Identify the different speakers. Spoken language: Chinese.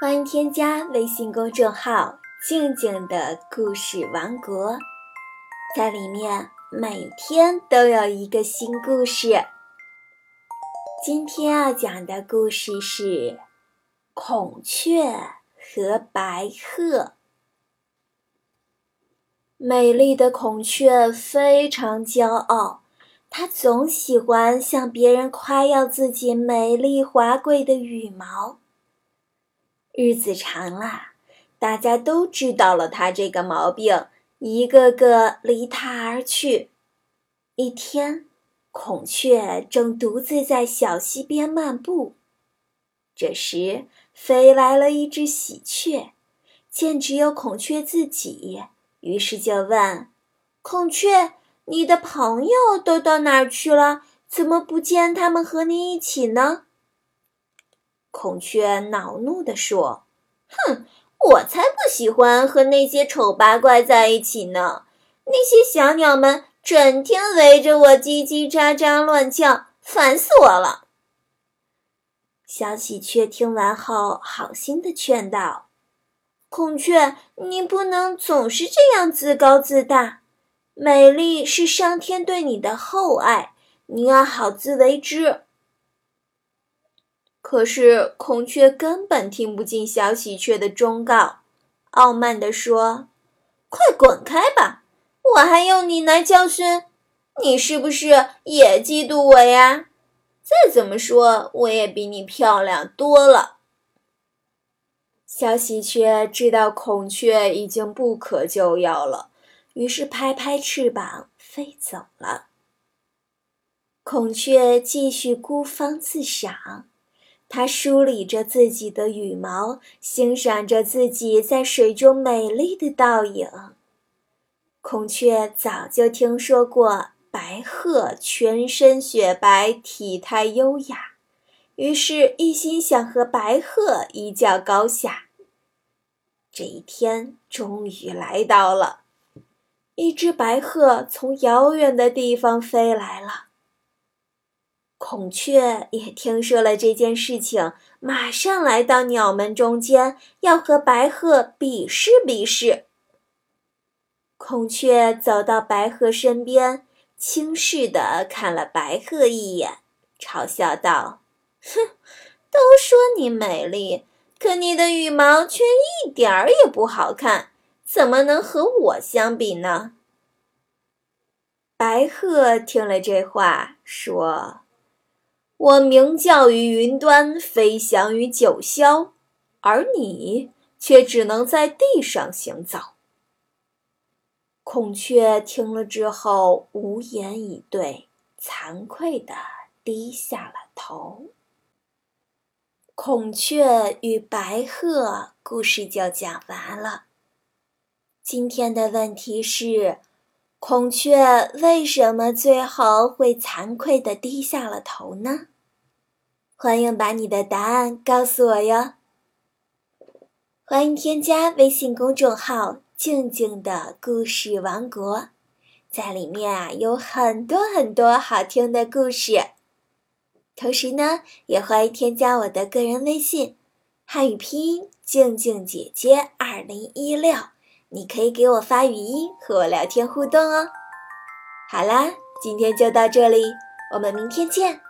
Speaker 1: 欢迎添加微信公众号“静静的故事王国”，在里面每天都有一个新故事。今天要讲的故事是《孔雀和白鹤》。美丽的孔雀非常骄傲，它总喜欢向别人夸耀自己美丽华贵的羽毛。日子长了，大家都知道了他这个毛病，一个个离他而去。一天，孔雀正独自在小溪边漫步，这时飞来了一只喜鹊，见只有孔雀自己，于是就问：“孔雀，你的朋友都到哪儿去了？怎么不见他们和你一起呢？”孔雀恼怒地说：“哼，我才不喜欢和那些丑八怪在一起呢！那些小鸟们整天围着我叽叽喳喳乱叫，烦死我了。”小喜鹊听完后，好心的劝道：“孔雀，你不能总是这样自高自大。美丽是上天对你的厚爱，你要好自为之。”可是孔雀根本听不进小喜鹊的忠告，傲慢地说：“快滚开吧！我还用你来教训？你是不是也嫉妒我呀？再怎么说，我也比你漂亮多了。”小喜鹊知道孔雀已经不可救药了，于是拍拍翅膀飞走了。孔雀继续孤芳自赏。它梳理着自己的羽毛，欣赏着自己在水中美丽的倒影。孔雀早就听说过白鹤全身雪白，体态优雅，于是一心想和白鹤一较高下。这一天终于来到了，一只白鹤从遥远的地方飞来了。孔雀也听说了这件事情，马上来到鸟们中间，要和白鹤比试比试。孔雀走到白鹤身边，轻视地看了白鹤一眼，嘲笑道：“哼，都说你美丽，可你的羽毛却一点儿也不好看，怎么能和我相比呢？”白鹤听了这话，说。我鸣叫于云端，飞翔于九霄，而你却只能在地上行走。孔雀听了之后无言以对，惭愧地低下了头。孔雀与白鹤故事就讲完了。今天的问题是。孔雀为什么最后会惭愧地低下了头呢？欢迎把你的答案告诉我哟。欢迎添加微信公众号“静静的故事王国”，在里面啊有很多很多好听的故事。同时呢，也欢迎添加我的个人微信，汉语拼音“静静姐姐二零一六”。你可以给我发语音和我聊天互动哦。好啦，今天就到这里，我们明天见。